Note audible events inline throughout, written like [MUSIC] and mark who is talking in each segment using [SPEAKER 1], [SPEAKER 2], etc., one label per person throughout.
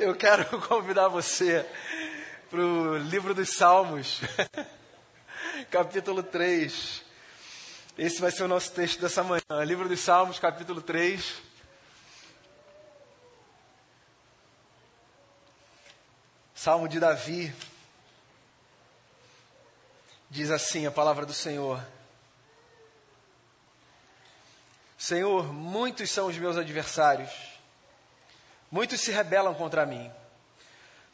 [SPEAKER 1] Eu quero [LAUGHS] convidar você para o livro dos Salmos, [LAUGHS] capítulo 3. Esse vai ser o nosso texto dessa manhã. Livro dos Salmos, capítulo 3. Salmo de Davi. Diz assim a palavra do Senhor. Senhor, muitos são os meus adversários, muitos se rebelam contra mim.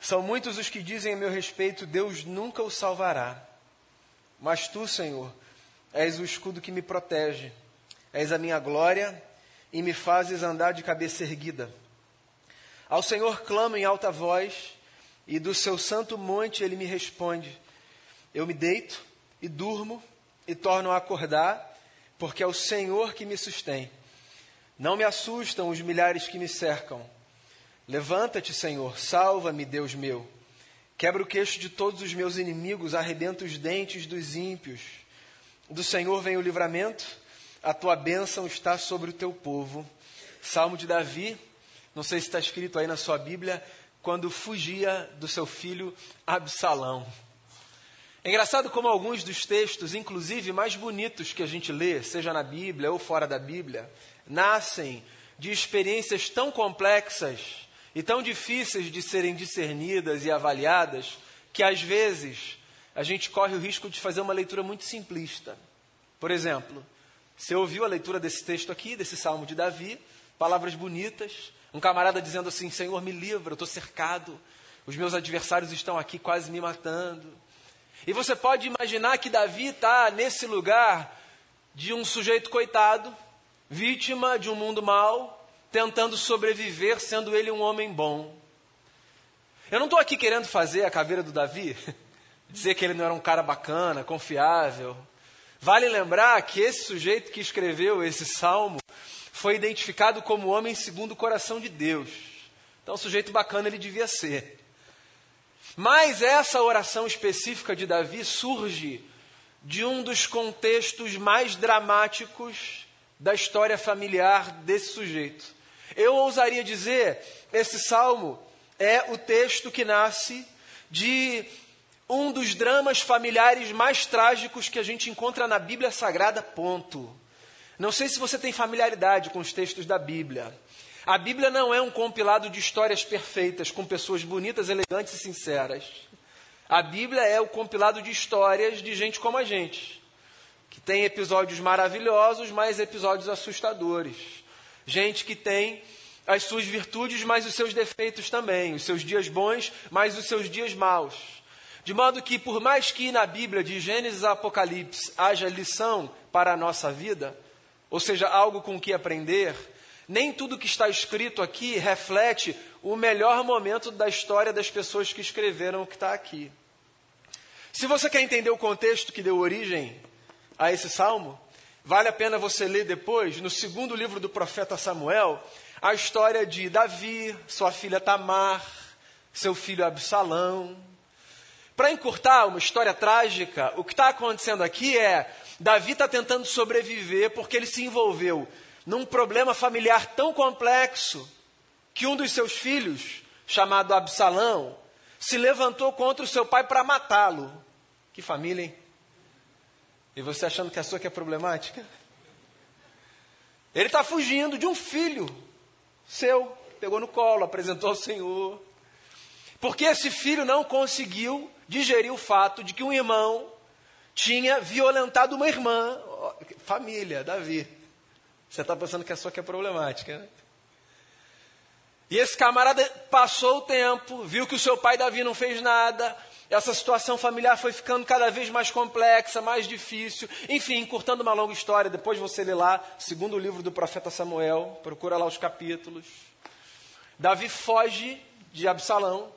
[SPEAKER 1] São muitos os que dizem a meu respeito: Deus nunca o salvará. Mas tu, Senhor, és o escudo que me protege, és a minha glória e me fazes andar de cabeça erguida. Ao Senhor clamo em alta voz, e do seu santo monte ele me responde. Eu me deito e durmo e torno a acordar, porque é o Senhor que me sustém. Não me assustam os milhares que me cercam. Levanta-te, Senhor, salva-me, Deus meu. Quebra o queixo de todos os meus inimigos, arrebenta os dentes dos ímpios. Do Senhor vem o livramento, a tua bênção está sobre o teu povo. Salmo de Davi, não sei se está escrito aí na sua Bíblia, quando fugia do seu filho Absalão. É engraçado como alguns dos textos, inclusive mais bonitos que a gente lê, seja na Bíblia ou fora da Bíblia, nascem de experiências tão complexas e tão difíceis de serem discernidas e avaliadas, que às vezes a gente corre o risco de fazer uma leitura muito simplista. Por exemplo, você ouviu a leitura desse texto aqui, desse salmo de Davi, palavras bonitas, um camarada dizendo assim: Senhor, me livra, eu estou cercado, os meus adversários estão aqui quase me matando. E você pode imaginar que Davi está nesse lugar de um sujeito coitado, vítima de um mundo mau, tentando sobreviver, sendo ele um homem bom. Eu não estou aqui querendo fazer a caveira do Davi, [LAUGHS] dizer que ele não era um cara bacana, confiável. Vale lembrar que esse sujeito que escreveu esse salmo foi identificado como homem segundo o coração de Deus. Então, sujeito bacana ele devia ser. Mas essa oração específica de Davi surge de um dos contextos mais dramáticos da história familiar desse sujeito. Eu ousaria dizer, esse salmo é o texto que nasce de um dos dramas familiares mais trágicos que a gente encontra na Bíblia Sagrada, ponto. Não sei se você tem familiaridade com os textos da Bíblia. A Bíblia não é um compilado de histórias perfeitas com pessoas bonitas, elegantes e sinceras. A Bíblia é o compilado de histórias de gente como a gente, que tem episódios maravilhosos, mas episódios assustadores. Gente que tem as suas virtudes, mas os seus defeitos também, os seus dias bons, mas os seus dias maus. De modo que, por mais que na Bíblia, de Gênesis a Apocalipse, haja lição para a nossa vida, ou seja, algo com que aprender, nem tudo que está escrito aqui reflete o melhor momento da história das pessoas que escreveram o que está aqui. Se você quer entender o contexto que deu origem a esse salmo, vale a pena você ler depois, no segundo livro do profeta Samuel, a história de Davi, sua filha Tamar, seu filho Absalão. Para encurtar uma história trágica, o que está acontecendo aqui é Davi está tentando sobreviver porque ele se envolveu num problema familiar tão complexo que um dos seus filhos, chamado Absalão, se levantou contra o seu pai para matá-lo. Que família, hein? E você achando que a sua que é problemática? Ele está fugindo de um filho seu, pegou no colo, apresentou ao Senhor. Porque esse filho não conseguiu digerir o fato de que um irmão tinha violentado uma irmã. Família, Davi. Você está pensando que a sua que é problemática, né? E esse camarada passou o tempo, viu que o seu pai Davi não fez nada, essa situação familiar foi ficando cada vez mais complexa, mais difícil. Enfim, encurtando uma longa história, depois você lê lá, segundo o livro do profeta Samuel, procura lá os capítulos. Davi foge de Absalão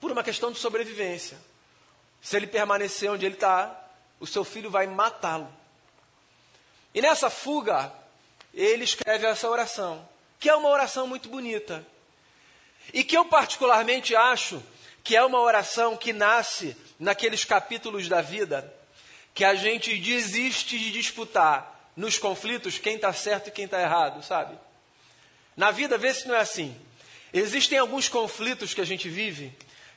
[SPEAKER 1] por uma questão de sobrevivência. Se ele permanecer onde ele está, o seu filho vai matá-lo. E nessa fuga, ele escreve essa oração, que é uma oração muito bonita. E que eu particularmente acho que é uma oração que nasce naqueles capítulos da vida que a gente desiste de disputar nos conflitos quem está certo e quem está errado, sabe? Na vida, vê se não é assim. Existem alguns conflitos que a gente vive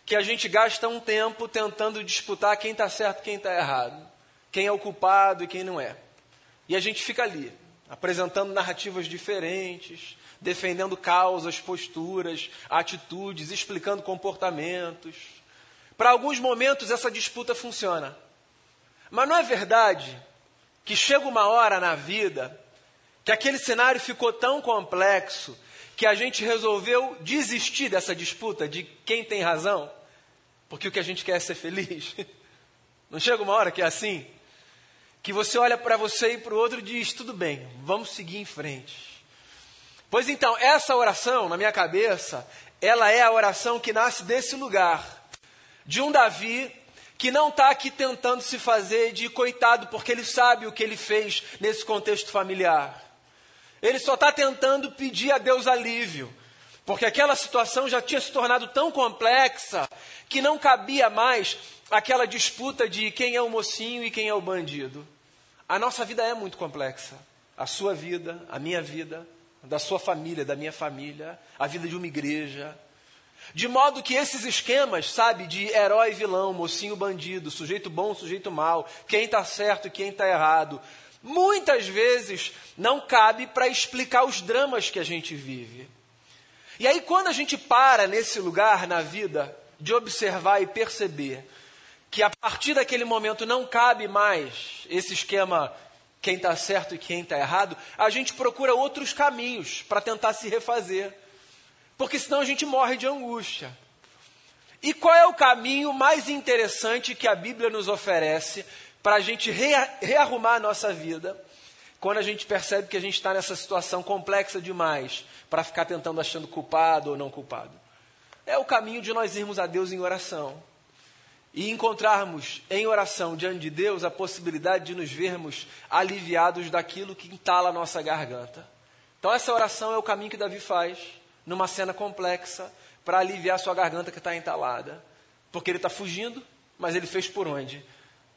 [SPEAKER 1] que a gente gasta um tempo tentando disputar quem está certo e quem está errado, quem é o culpado e quem não é. E a gente fica ali, apresentando narrativas diferentes, defendendo causas, posturas, atitudes, explicando comportamentos. Para alguns momentos essa disputa funciona. Mas não é verdade que chega uma hora na vida que aquele cenário ficou tão complexo que a gente resolveu desistir dessa disputa de quem tem razão, porque o que a gente quer é ser feliz. [LAUGHS] Não chega uma hora que é assim? Que você olha para você e para o outro e diz: tudo bem, vamos seguir em frente. Pois então, essa oração, na minha cabeça, ela é a oração que nasce desse lugar, de um Davi que não está aqui tentando se fazer de coitado, porque ele sabe o que ele fez nesse contexto familiar. Ele só está tentando pedir a Deus alívio, porque aquela situação já tinha se tornado tão complexa que não cabia mais aquela disputa de quem é o mocinho e quem é o bandido. A nossa vida é muito complexa. A sua vida, a minha vida, da sua família, da minha família, a vida de uma igreja. De modo que esses esquemas, sabe, de herói vilão, mocinho bandido, sujeito bom, sujeito mal, quem está certo e quem está errado, muitas vezes não cabe para explicar os dramas que a gente vive. E aí, quando a gente para nesse lugar na vida de observar e perceber que a partir daquele momento não cabe mais esse esquema quem está certo e quem está errado, a gente procura outros caminhos para tentar se refazer. Porque senão a gente morre de angústia. E qual é o caminho mais interessante que a Bíblia nos oferece para a gente rearrumar a nossa vida quando a gente percebe que a gente está nessa situação complexa demais para ficar tentando achando culpado ou não culpado? É o caminho de nós irmos a Deus em oração e encontrarmos em oração diante de Deus a possibilidade de nos vermos aliviados daquilo que entala a nossa garganta. Então, essa oração é o caminho que Davi faz numa cena complexa para aliviar sua garganta que está entalada. Porque ele está fugindo, mas ele fez por onde?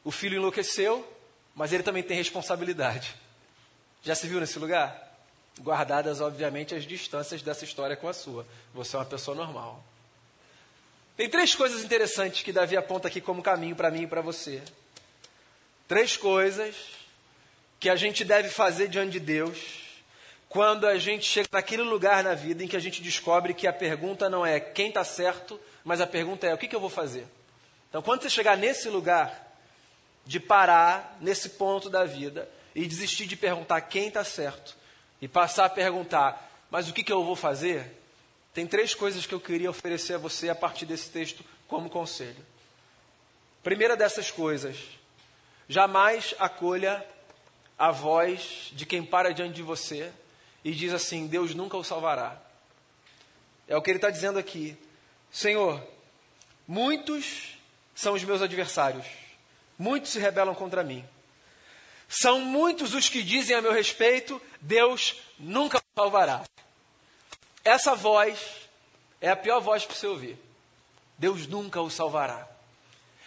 [SPEAKER 1] O filho enlouqueceu, mas ele também tem responsabilidade. Já se viu nesse lugar? Guardadas, obviamente, as distâncias dessa história com a sua. Você é uma pessoa normal. Tem três coisas interessantes que Davi aponta aqui como caminho para mim e para você. Três coisas que a gente deve fazer diante de Deus quando a gente chega naquele lugar na vida em que a gente descobre que a pergunta não é quem está certo, mas a pergunta é o que, que eu vou fazer. Então, quando você chegar nesse lugar de parar, nesse ponto da vida, e desistir de perguntar quem está certo, e passar a perguntar, mas o que, que eu vou fazer? Tem três coisas que eu queria oferecer a você a partir desse texto como conselho. Primeira dessas coisas, jamais acolha a voz de quem para diante de você e diz assim: Deus nunca o salvará. É o que ele está dizendo aqui. Senhor, muitos são os meus adversários, muitos se rebelam contra mim. São muitos os que dizem a meu respeito: Deus nunca o salvará. Essa voz é a pior voz para você ouvir. Deus nunca o salvará.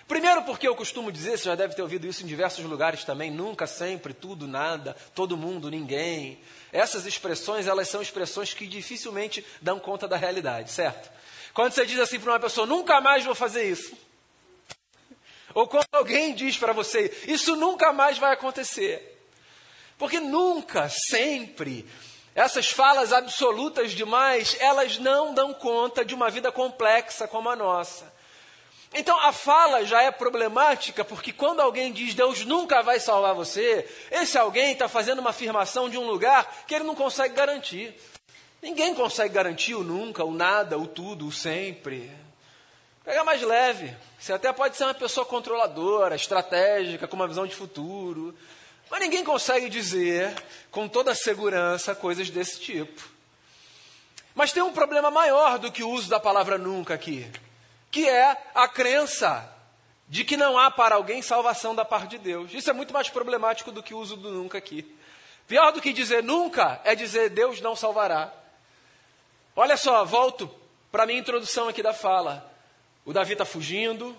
[SPEAKER 1] Primeiro, porque eu costumo dizer, você já deve ter ouvido isso em diversos lugares também, nunca, sempre, tudo, nada, todo mundo, ninguém. Essas expressões, elas são expressões que dificilmente dão conta da realidade, certo? Quando você diz assim para uma pessoa, nunca mais vou fazer isso. Ou quando alguém diz para você, isso nunca mais vai acontecer. Porque nunca, sempre, essas falas absolutas demais, elas não dão conta de uma vida complexa como a nossa. Então a fala já é problemática, porque quando alguém diz Deus nunca vai salvar você, esse alguém está fazendo uma afirmação de um lugar que ele não consegue garantir. Ninguém consegue garantir o nunca, o nada, o tudo, o sempre. Pega mais leve. Você até pode ser uma pessoa controladora, estratégica, com uma visão de futuro. Mas ninguém consegue dizer com toda segurança coisas desse tipo. Mas tem um problema maior do que o uso da palavra nunca aqui, que é a crença de que não há para alguém salvação da parte de Deus. Isso é muito mais problemático do que o uso do nunca aqui. Pior do que dizer nunca é dizer Deus não salvará. Olha só, volto para a minha introdução aqui da fala. O Davi está fugindo,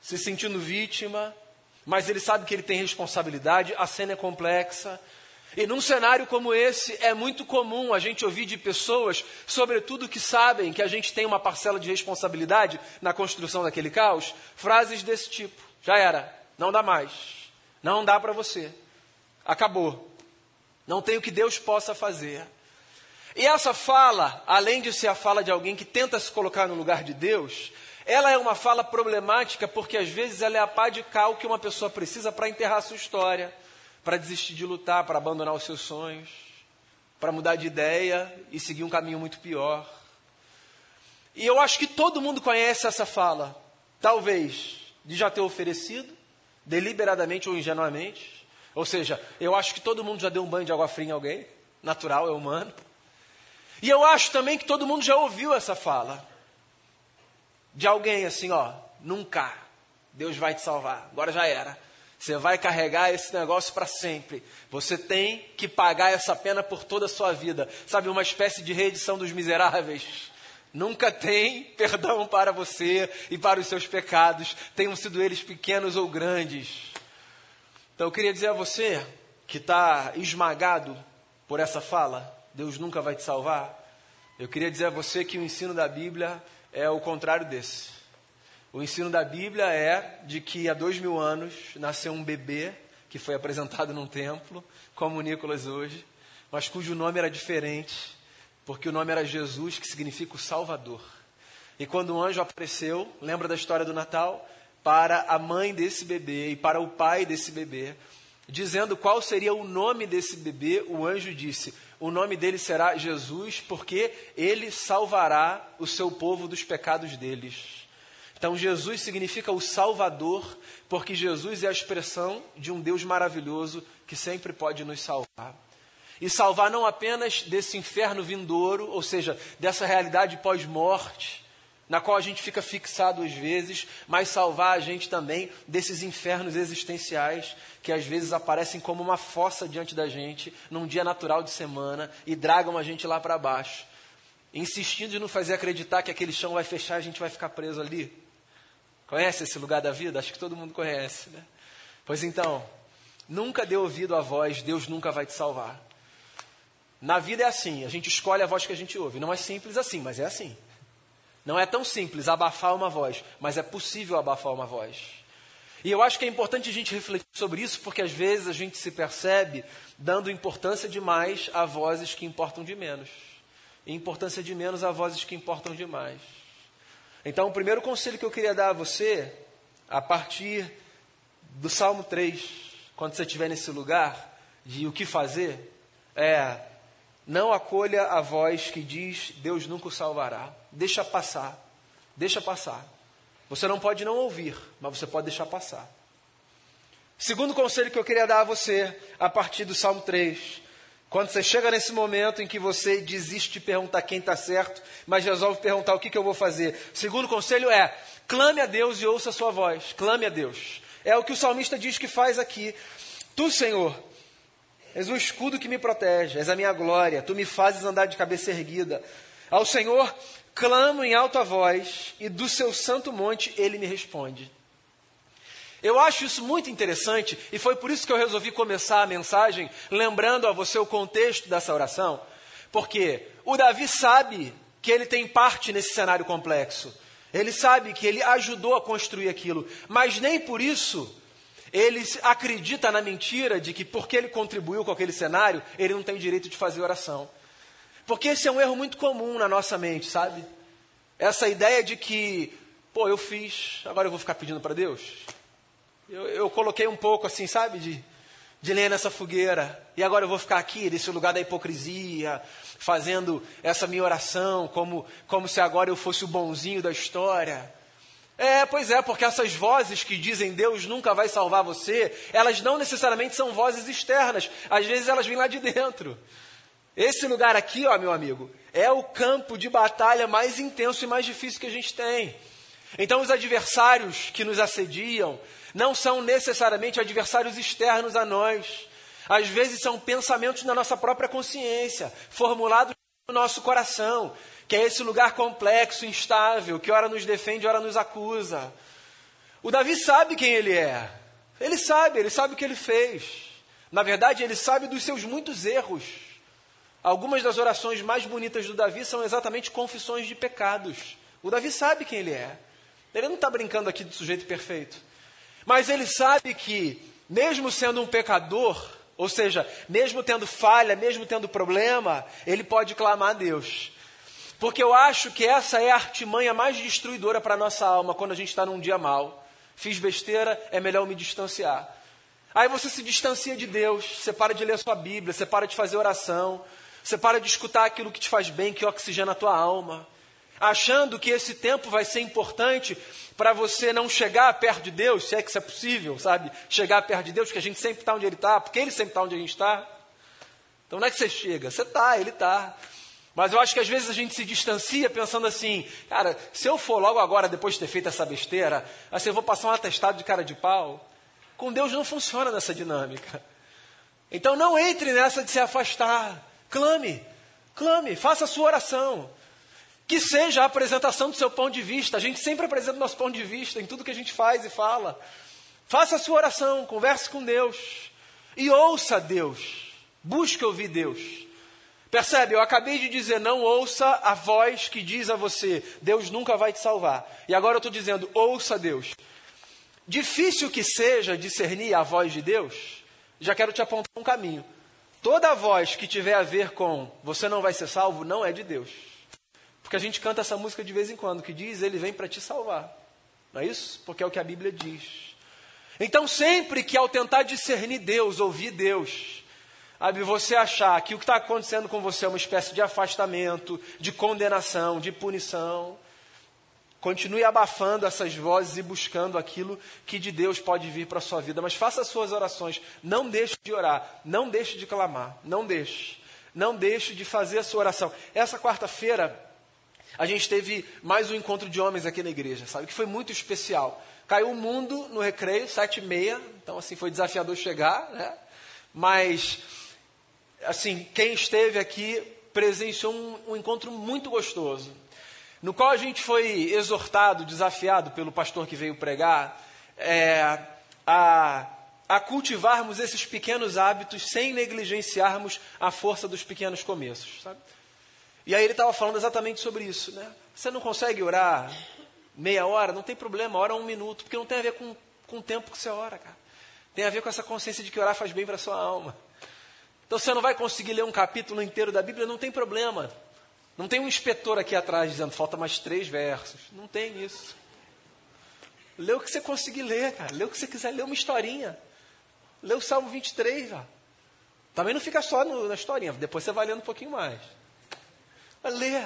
[SPEAKER 1] se sentindo vítima, mas ele sabe que ele tem responsabilidade, a cena é complexa. E num cenário como esse, é muito comum a gente ouvir de pessoas, sobretudo que sabem que a gente tem uma parcela de responsabilidade na construção daquele caos, frases desse tipo: já era, não dá mais, não dá para você, acabou, não tem o que Deus possa fazer. E essa fala, além de ser a fala de alguém que tenta se colocar no lugar de Deus, ela é uma fala problemática porque às vezes ela é a pá de cal que uma pessoa precisa para enterrar sua história, para desistir de lutar, para abandonar os seus sonhos, para mudar de ideia e seguir um caminho muito pior. E eu acho que todo mundo conhece essa fala, talvez de já ter oferecido, deliberadamente ou ingenuamente. Ou seja, eu acho que todo mundo já deu um banho de água fria em alguém, natural, é humano. E eu acho também que todo mundo já ouviu essa fala de alguém assim, ó, nunca, Deus vai te salvar, agora já era. Você vai carregar esse negócio para sempre. Você tem que pagar essa pena por toda a sua vida. Sabe, uma espécie de reedição dos miseráveis. Nunca tem perdão para você e para os seus pecados, tenham sido eles pequenos ou grandes. Então eu queria dizer a você que está esmagado por essa fala, Deus nunca vai te salvar. Eu queria dizer a você que o ensino da Bíblia é o contrário desse. O ensino da Bíblia é de que há dois mil anos nasceu um bebê que foi apresentado num templo, como o Nicolas hoje, mas cujo nome era diferente, porque o nome era Jesus, que significa o Salvador. E quando o anjo apareceu, lembra da história do Natal? Para a mãe desse bebê e para o pai desse bebê, dizendo qual seria o nome desse bebê, o anjo disse: o nome dele será Jesus, porque ele salvará o seu povo dos pecados deles. Então, Jesus significa o Salvador, porque Jesus é a expressão de um Deus maravilhoso que sempre pode nos salvar. E salvar não apenas desse inferno vindouro, ou seja, dessa realidade pós-morte, na qual a gente fica fixado às vezes, mas salvar a gente também desses infernos existenciais que às vezes aparecem como uma fossa diante da gente num dia natural de semana e dragam a gente lá para baixo, insistindo em nos fazer acreditar que aquele chão vai fechar e a gente vai ficar preso ali. Conhece esse lugar da vida? Acho que todo mundo conhece, né? Pois então, nunca dê ouvido à voz, Deus nunca vai te salvar. Na vida é assim, a gente escolhe a voz que a gente ouve. Não é simples assim, mas é assim. Não é tão simples abafar uma voz, mas é possível abafar uma voz. E eu acho que é importante a gente refletir sobre isso, porque às vezes a gente se percebe dando importância demais a vozes que importam de menos, e importância de menos a vozes que importam demais. Então, o primeiro conselho que eu queria dar a você, a partir do Salmo 3, quando você estiver nesse lugar de o que fazer, é não acolha a voz que diz Deus nunca o salvará. Deixa passar. Deixa passar. Você não pode não ouvir, mas você pode deixar passar. Segundo conselho que eu queria dar a você, a partir do Salmo 3. Quando você chega nesse momento em que você desiste de perguntar quem está certo, mas resolve perguntar o que, que eu vou fazer. Segundo conselho é: clame a Deus e ouça a sua voz. Clame a Deus. É o que o salmista diz que faz aqui. Tu, Senhor, És o escudo que me protege, és a minha glória, tu me fazes andar de cabeça erguida. Ao Senhor clamo em alta voz, e do seu santo monte ele me responde. Eu acho isso muito interessante, e foi por isso que eu resolvi começar a mensagem lembrando a você o contexto dessa oração, porque o Davi sabe que ele tem parte nesse cenário complexo. Ele sabe que ele ajudou a construir aquilo, mas nem por isso ele acredita na mentira de que porque ele contribuiu com aquele cenário, ele não tem direito de fazer oração. Porque esse é um erro muito comum na nossa mente, sabe? Essa ideia de que, pô, eu fiz, agora eu vou ficar pedindo para Deus. Eu, eu, coloquei um pouco assim, sabe, de, de lenha nessa fogueira, e agora eu vou ficar aqui, nesse lugar da hipocrisia, fazendo essa minha oração, como, como se agora eu fosse o bonzinho da história. É, pois é, porque essas vozes que dizem Deus nunca vai salvar você, elas não necessariamente são vozes externas, às vezes elas vêm lá de dentro. Esse lugar aqui, ó, meu amigo, é o campo de batalha mais intenso e mais difícil que a gente tem. Então, os adversários que nos assediam não são necessariamente adversários externos a nós. Às vezes são pensamentos na nossa própria consciência, formulados no nosso coração, que é esse lugar complexo, instável, que ora nos defende, ora nos acusa. O Davi sabe quem ele é. Ele sabe, ele sabe o que ele fez. Na verdade, ele sabe dos seus muitos erros. Algumas das orações mais bonitas do Davi são exatamente confissões de pecados. O Davi sabe quem ele é. Ele não está brincando aqui do sujeito perfeito. Mas ele sabe que, mesmo sendo um pecador, ou seja, mesmo tendo falha, mesmo tendo problema, ele pode clamar a Deus. Porque eu acho que essa é a artimanha mais destruidora para a nossa alma quando a gente está num dia mal. Fiz besteira, é melhor me distanciar. Aí você se distancia de Deus, você para de ler sua Bíblia, você para de fazer oração, você para de escutar aquilo que te faz bem, que oxigena a tua alma, achando que esse tempo vai ser importante para você não chegar perto de Deus, se é que isso é possível, sabe? Chegar perto de Deus, que a gente sempre está onde Ele está, porque Ele sempre está onde a gente está. Então não é que você chega, você está, Ele está. Mas eu acho que às vezes a gente se distancia pensando assim, cara, se eu for logo agora, depois de ter feito essa besteira, assim eu vou passar um atestado de cara de pau. Com Deus não funciona nessa dinâmica. Então não entre nessa de se afastar. Clame, clame, faça a sua oração. Que seja a apresentação do seu ponto de vista. A gente sempre apresenta o nosso ponto de vista em tudo que a gente faz e fala. Faça a sua oração, converse com Deus. E ouça Deus. Busque ouvir Deus. Percebe? Eu acabei de dizer, não ouça a voz que diz a você, Deus nunca vai te salvar. E agora eu estou dizendo, ouça Deus. Difícil que seja discernir a voz de Deus, já quero te apontar um caminho. Toda voz que tiver a ver com você não vai ser salvo não é de Deus. Porque a gente canta essa música de vez em quando que diz ele vem para te salvar. Não é isso? Porque é o que a Bíblia diz. Então, sempre que ao tentar discernir Deus, ouvir Deus, você achar que o que está acontecendo com você é uma espécie de afastamento, de condenação, de punição, Continue abafando essas vozes e buscando aquilo que de Deus pode vir para a sua vida. Mas faça as suas orações. Não deixe de orar. Não deixe de clamar. Não deixe. Não deixe de fazer a sua oração. Essa quarta-feira, a gente teve mais um encontro de homens aqui na igreja, sabe? Que foi muito especial. Caiu o mundo no recreio, sete e meia. Então, assim, foi desafiador chegar, né? Mas, assim, quem esteve aqui presenciou um, um encontro muito gostoso no qual a gente foi exortado, desafiado pelo pastor que veio pregar, é, a, a cultivarmos esses pequenos hábitos sem negligenciarmos a força dos pequenos começos. Sabe? E aí ele estava falando exatamente sobre isso. Né? Você não consegue orar meia hora? Não tem problema, ora um minuto, porque não tem a ver com, com o tempo que você ora, cara. Tem a ver com essa consciência de que orar faz bem para a sua alma. Então você não vai conseguir ler um capítulo inteiro da Bíblia, não tem problema. Não tem um inspetor aqui atrás dizendo falta mais três versos. Não tem isso. Lê o que você conseguir ler, cara. Lê o que você quiser, lê uma historinha. Lê o Salmo 23, ó. Também não fica só no, na historinha, depois você vai lendo um pouquinho mais. Mas lê.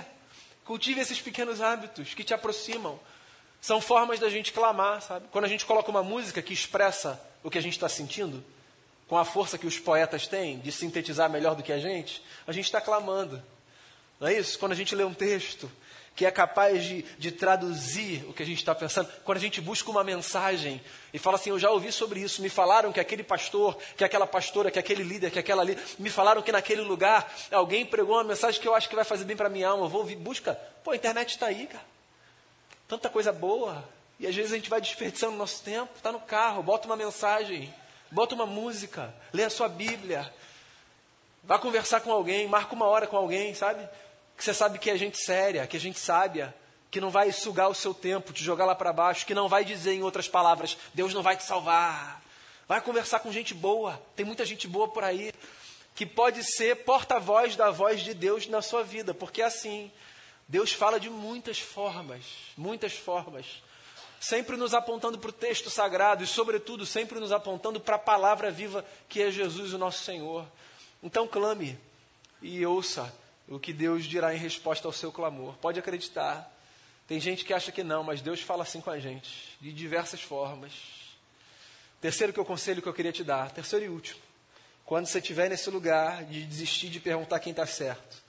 [SPEAKER 1] Cultive esses pequenos hábitos que te aproximam. São formas da gente clamar, sabe? Quando a gente coloca uma música que expressa o que a gente está sentindo, com a força que os poetas têm de sintetizar melhor do que a gente, a gente está clamando. Não é isso? Quando a gente lê um texto que é capaz de, de traduzir o que a gente está pensando, quando a gente busca uma mensagem e fala assim: Eu já ouvi sobre isso, me falaram que aquele pastor, que aquela pastora, que aquele líder, que aquela ali, me falaram que naquele lugar alguém pregou uma mensagem que eu acho que vai fazer bem para minha alma, eu vou ouvir, busca. Pô, a internet está aí, cara. Tanta coisa boa. E às vezes a gente vai desperdiçando nosso tempo, está no carro, bota uma mensagem, bota uma música, lê a sua Bíblia, vá conversar com alguém, marca uma hora com alguém, sabe? Que você sabe que é gente séria, que é gente sábia, que não vai sugar o seu tempo, te jogar lá para baixo, que não vai dizer em outras palavras, Deus não vai te salvar. Vai conversar com gente boa, tem muita gente boa por aí, que pode ser porta-voz da voz de Deus na sua vida, porque é assim, Deus fala de muitas formas, muitas formas, sempre nos apontando para o texto sagrado e, sobretudo, sempre nos apontando para a palavra viva que é Jesus, o nosso Senhor. Então, clame e ouça o que Deus dirá em resposta ao seu clamor. Pode acreditar. Tem gente que acha que não, mas Deus fala assim com a gente, de diversas formas. Terceiro que eu conselho que eu queria te dar, terceiro e último. Quando você estiver nesse lugar de desistir de perguntar quem está certo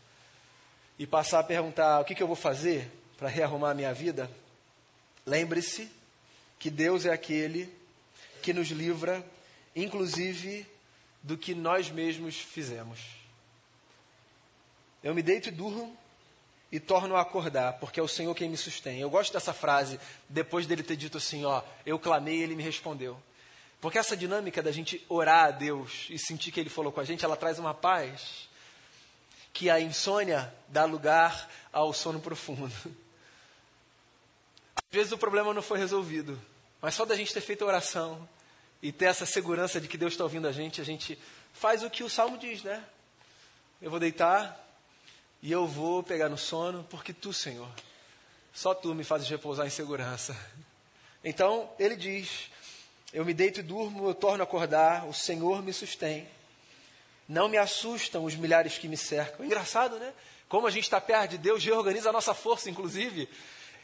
[SPEAKER 1] e passar a perguntar o que, que eu vou fazer para rearrumar a minha vida, lembre-se que Deus é aquele que nos livra, inclusive, do que nós mesmos fizemos. Eu me deito e durmo e torno a acordar, porque é o Senhor quem me sustém. Eu gosto dessa frase, depois dele ter dito assim, ó, eu clamei e ele me respondeu. Porque essa dinâmica da gente orar a Deus e sentir que Ele falou com a gente, ela traz uma paz que a insônia dá lugar ao sono profundo. Às vezes o problema não foi resolvido, mas só da gente ter feito a oração e ter essa segurança de que Deus está ouvindo a gente, a gente faz o que o salmo diz, né? Eu vou deitar e eu vou pegar no sono, porque tu, Senhor, só tu me fazes repousar em segurança. Então, ele diz: Eu me deito e durmo, eu torno a acordar, o Senhor me sustém. Não me assustam os milhares que me cercam. Engraçado, né? Como a gente está perto de Deus, reorganiza a nossa força, inclusive.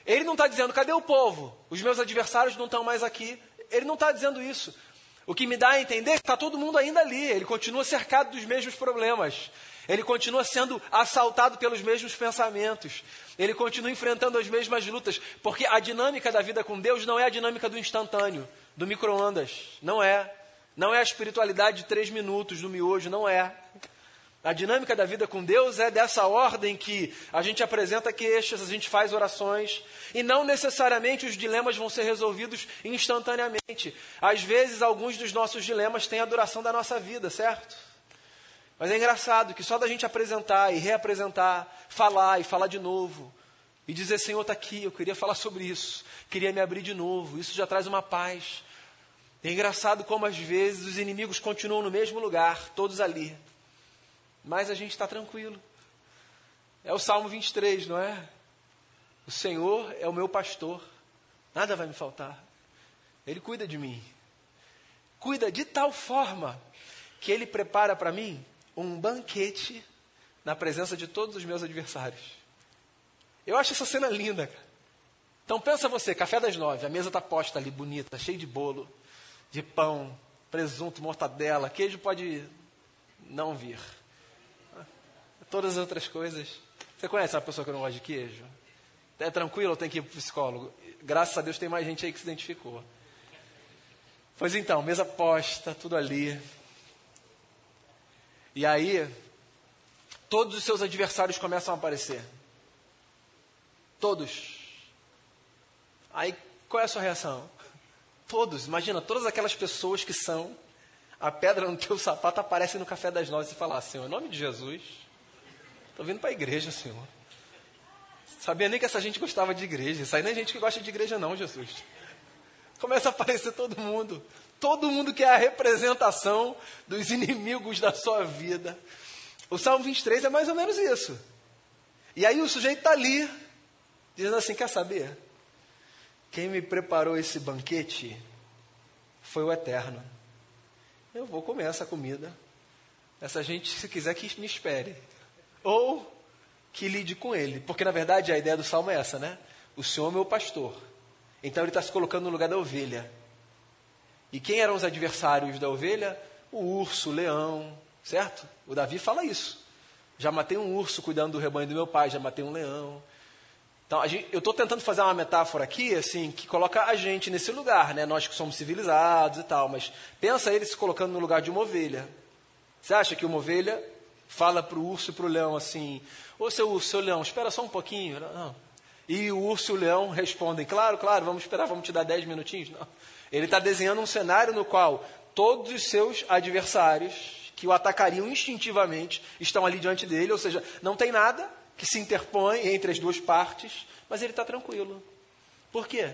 [SPEAKER 1] Ele não está dizendo, cadê o povo? Os meus adversários não estão mais aqui. Ele não está dizendo isso. O que me dá a entender é que está todo mundo ainda ali. Ele continua cercado dos mesmos problemas. Ele continua sendo assaltado pelos mesmos pensamentos. Ele continua enfrentando as mesmas lutas. Porque a dinâmica da vida com Deus não é a dinâmica do instantâneo, do micro-ondas. Não é. Não é a espiritualidade de três minutos do miojo. Não é. A dinâmica da vida com Deus é dessa ordem que a gente apresenta queixas, a gente faz orações, e não necessariamente os dilemas vão ser resolvidos instantaneamente. Às vezes, alguns dos nossos dilemas têm a duração da nossa vida, certo? Mas é engraçado que só da gente apresentar e reapresentar, falar e falar de novo, e dizer: Senhor, está aqui, eu queria falar sobre isso, queria me abrir de novo, isso já traz uma paz. É engraçado como às vezes os inimigos continuam no mesmo lugar, todos ali, mas a gente está tranquilo. É o Salmo 23, não é? O Senhor é o meu pastor, nada vai me faltar. Ele cuida de mim. Cuida de tal forma que ele prepara para mim um banquete na presença de todos os meus adversários. Eu acho essa cena linda, cara. Então pensa você, café das nove, a mesa está posta ali, bonita, cheia de bolo, de pão, presunto, mortadela, queijo pode não vir. Todas as outras coisas. Você conhece uma pessoa que não gosta de queijo? É tranquilo ou tem que ir para o psicólogo? Graças a Deus tem mais gente aí que se identificou. Pois então, mesa posta, tudo ali. E aí, todos os seus adversários começam a aparecer. Todos. Aí, qual é a sua reação? Todos. Imagina, todas aquelas pessoas que são a pedra no teu sapato aparecem no café das nove e falam, Senhor, em nome de Jesus, estou vindo para a igreja, Senhor. Sabia nem que essa gente gostava de igreja. Isso aí nem é gente que gosta de igreja, não, Jesus. Começa a aparecer todo mundo. Todo mundo que é a representação dos inimigos da sua vida. O Salmo 23 é mais ou menos isso. E aí o sujeito está ali, dizendo assim: Quer saber? Quem me preparou esse banquete foi o Eterno. Eu vou comer essa comida. Essa gente, se quiser, que me espere. Ou que lide com ele. Porque, na verdade, a ideia do salmo é essa, né? O Senhor é meu pastor. Então, ele está se colocando no lugar da ovelha. E quem eram os adversários da ovelha? O urso, o leão, certo? O Davi fala isso. Já matei um urso cuidando do rebanho do meu pai, já matei um leão. Então, gente, eu estou tentando fazer uma metáfora aqui, assim, que coloca a gente nesse lugar, né? Nós que somos civilizados e tal, mas pensa ele se colocando no lugar de uma ovelha. Você acha que uma ovelha fala para o urso e para o leão assim: Ô seu urso, seu leão, espera só um pouquinho? Não. E o urso e o leão respondem: Claro, claro, vamos esperar, vamos te dar dez minutinhos. Não. Ele está desenhando um cenário no qual todos os seus adversários, que o atacariam instintivamente, estão ali diante dele, ou seja, não tem nada que se interpõe entre as duas partes, mas ele está tranquilo. Por quê?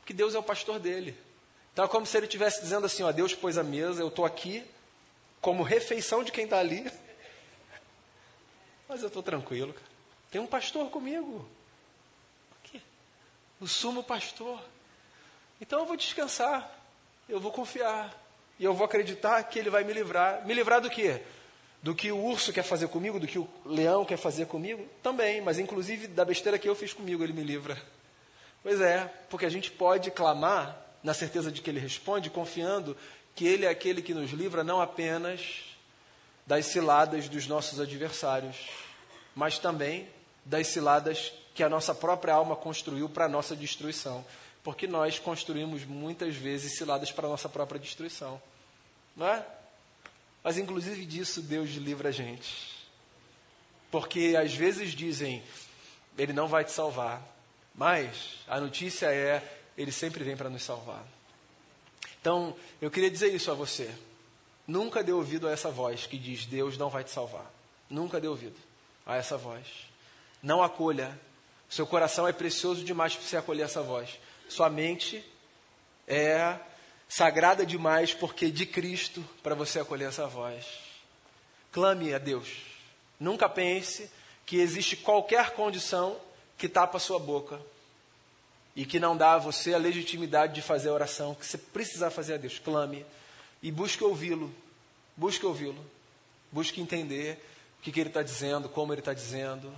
[SPEAKER 1] Porque Deus é o pastor dele. Então é como se ele estivesse dizendo assim: ó, Deus pôs a mesa, eu estou aqui como refeição de quem está ali, [LAUGHS] mas eu estou tranquilo. Tem um pastor comigo. O sumo pastor. Então eu vou descansar, eu vou confiar, e eu vou acreditar que ele vai me livrar. Me livrar do quê? Do que o urso quer fazer comigo, do que o leão quer fazer comigo? Também, mas inclusive da besteira que eu fiz comigo, ele me livra. Pois é, porque a gente pode clamar na certeza de que ele responde, confiando que ele é aquele que nos livra não apenas das ciladas dos nossos adversários, mas também das ciladas que a nossa própria alma construiu para a nossa destruição porque nós construímos muitas vezes ciladas para a nossa própria destruição. Não é? Mas inclusive disso Deus livra a gente. Porque às vezes dizem, ele não vai te salvar. Mas a notícia é, ele sempre vem para nos salvar. Então, eu queria dizer isso a você. Nunca dê ouvido a essa voz que diz: Deus não vai te salvar. Nunca dê ouvido a essa voz. Não acolha. Seu coração é precioso demais para você acolher essa voz. Sua mente é sagrada demais porque de Cristo para você acolher essa voz. Clame a Deus. Nunca pense que existe qualquer condição que tapa sua boca e que não dá a você a legitimidade de fazer a oração que você precisa fazer a Deus. Clame e busque ouvi-lo. Busque ouvi-lo. Busque entender o que, que ele está dizendo, como ele está dizendo,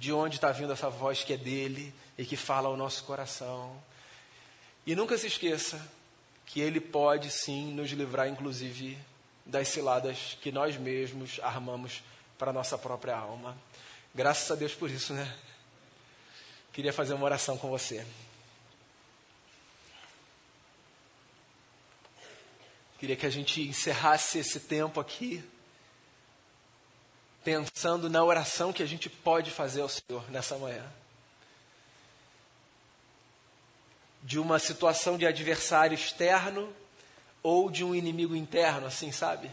[SPEAKER 1] de onde está vindo essa voz que é dele e que fala ao nosso coração. E nunca se esqueça que ele pode sim nos livrar, inclusive, das ciladas que nós mesmos armamos para a nossa própria alma. Graças a Deus por isso, né? Queria fazer uma oração com você. Queria que a gente encerrasse esse tempo aqui pensando na oração que a gente pode fazer ao Senhor nessa manhã. De uma situação de adversário externo ou de um inimigo interno, assim, sabe?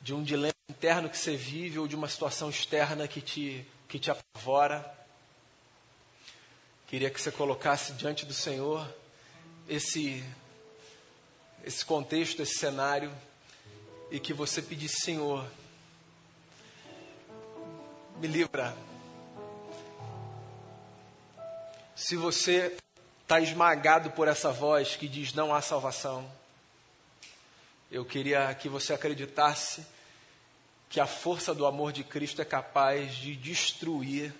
[SPEAKER 1] De um dilema interno que você vive ou de uma situação externa que te, que te apavora. Queria que você colocasse diante do Senhor esse esse contexto, esse cenário, e que você pedisse, Senhor, me livra. Se você está esmagado por essa voz que diz não há salvação, eu queria que você acreditasse que a força do amor de Cristo é capaz de destruir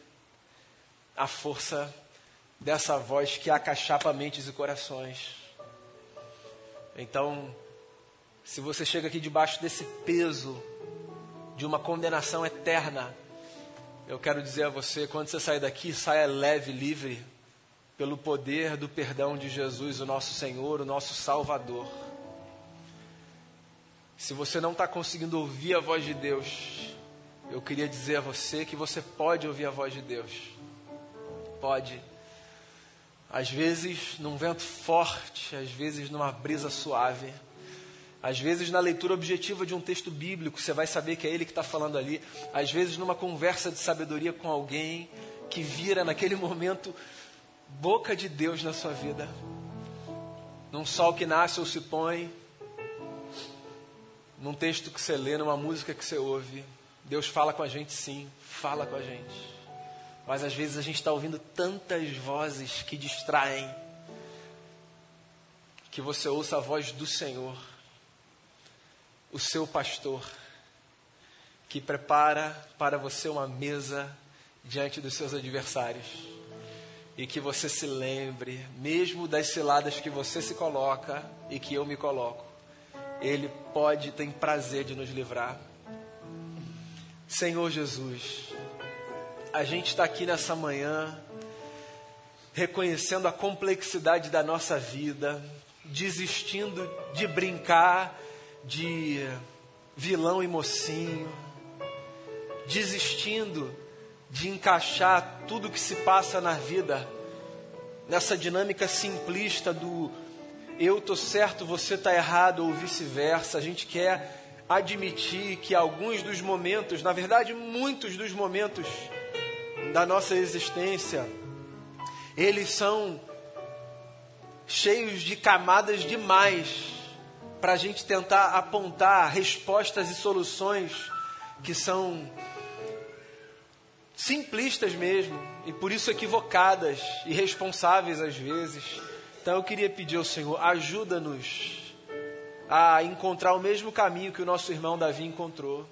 [SPEAKER 1] a força dessa voz que acachapa mentes e corações. Então, se você chega aqui debaixo desse peso de uma condenação eterna, eu quero dizer a você, quando você sair daqui, saia leve, livre, pelo poder do perdão de Jesus, o nosso Senhor, o nosso Salvador. Se você não está conseguindo ouvir a voz de Deus, eu queria dizer a você que você pode ouvir a voz de Deus. Pode às vezes num vento forte, às vezes numa brisa suave, às vezes na leitura objetiva de um texto bíblico, você vai saber que é ele que está falando ali, às vezes numa conversa de sabedoria com alguém que vira naquele [LAUGHS] momento boca de Deus na sua vida, num sol que nasce ou se põe, num texto que você lê, numa música que você ouve. Deus fala com a gente sim, fala com a gente. Mas às vezes a gente está ouvindo tantas vozes que distraem, que você ouça a voz do Senhor, o seu pastor, que prepara para você uma mesa diante dos seus adversários. E que você se lembre, mesmo das ciladas que você se coloca e que eu me coloco, Ele pode, tem prazer de nos livrar. Senhor Jesus, a gente está aqui nessa manhã reconhecendo a complexidade da nossa vida, desistindo de brincar de vilão e mocinho, desistindo de encaixar tudo que se passa na vida nessa dinâmica simplista do eu tô certo, você tá errado ou vice-versa. A gente quer admitir que alguns dos momentos, na verdade, muitos dos momentos da nossa existência, eles são cheios de camadas demais para a gente tentar apontar respostas e soluções que são simplistas mesmo e por isso equivocadas, irresponsáveis às vezes. Então eu queria pedir ao Senhor, ajuda-nos a encontrar o mesmo caminho que o nosso irmão Davi encontrou,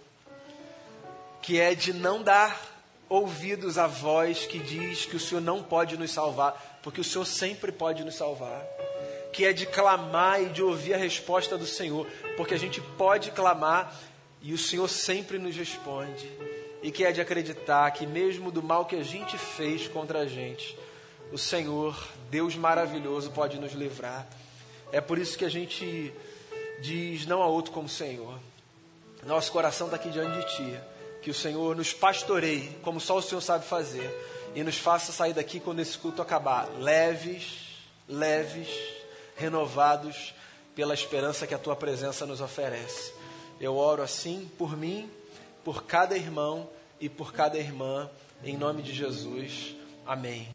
[SPEAKER 1] que é de não dar ouvidos à voz que diz que o Senhor não pode nos salvar, porque o Senhor sempre pode nos salvar. Que é de clamar e de ouvir a resposta do Senhor, porque a gente pode clamar e o Senhor sempre nos responde. E que é de acreditar que, mesmo do mal que a gente fez contra a gente, o Senhor, Deus maravilhoso, pode nos livrar. É por isso que a gente diz: não há outro como Senhor. Nosso coração está aqui diante de Ti que o Senhor nos pastoreie, como só o Senhor sabe fazer, e nos faça sair daqui quando esse culto acabar, leves, leves, renovados pela esperança que a tua presença nos oferece. Eu oro assim por mim, por cada irmão e por cada irmã, em nome de Jesus. Amém.